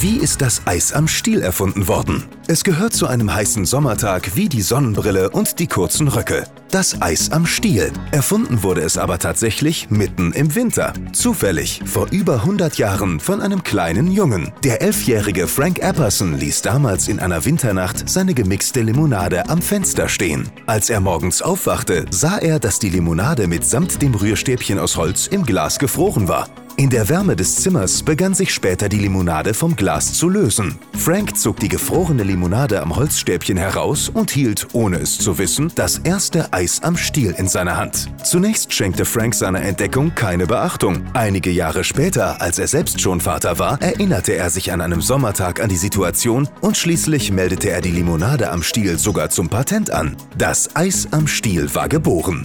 Wie ist das Eis am Stiel erfunden worden? Es gehört zu einem heißen Sommertag wie die Sonnenbrille und die kurzen Röcke. Das Eis am Stiel. Erfunden wurde es aber tatsächlich mitten im Winter. Zufällig, vor über 100 Jahren von einem kleinen Jungen. Der elfjährige Frank Apperson ließ damals in einer Winternacht seine gemixte Limonade am Fenster stehen. Als er morgens aufwachte, sah er, dass die Limonade mitsamt dem Rührstäbchen aus Holz im Glas gefroren war. In der Wärme des Zimmers begann sich später die Limonade vom Glas zu lösen. Frank zog die gefrorene Limonade am Holzstäbchen heraus und hielt, ohne es zu wissen, das erste Eis am Stiel in seiner Hand. Zunächst schenkte Frank seiner Entdeckung keine Beachtung. Einige Jahre später, als er selbst schon Vater war, erinnerte er sich an einem Sommertag an die Situation und schließlich meldete er die Limonade am Stiel sogar zum Patent an. Das Eis am Stiel war geboren.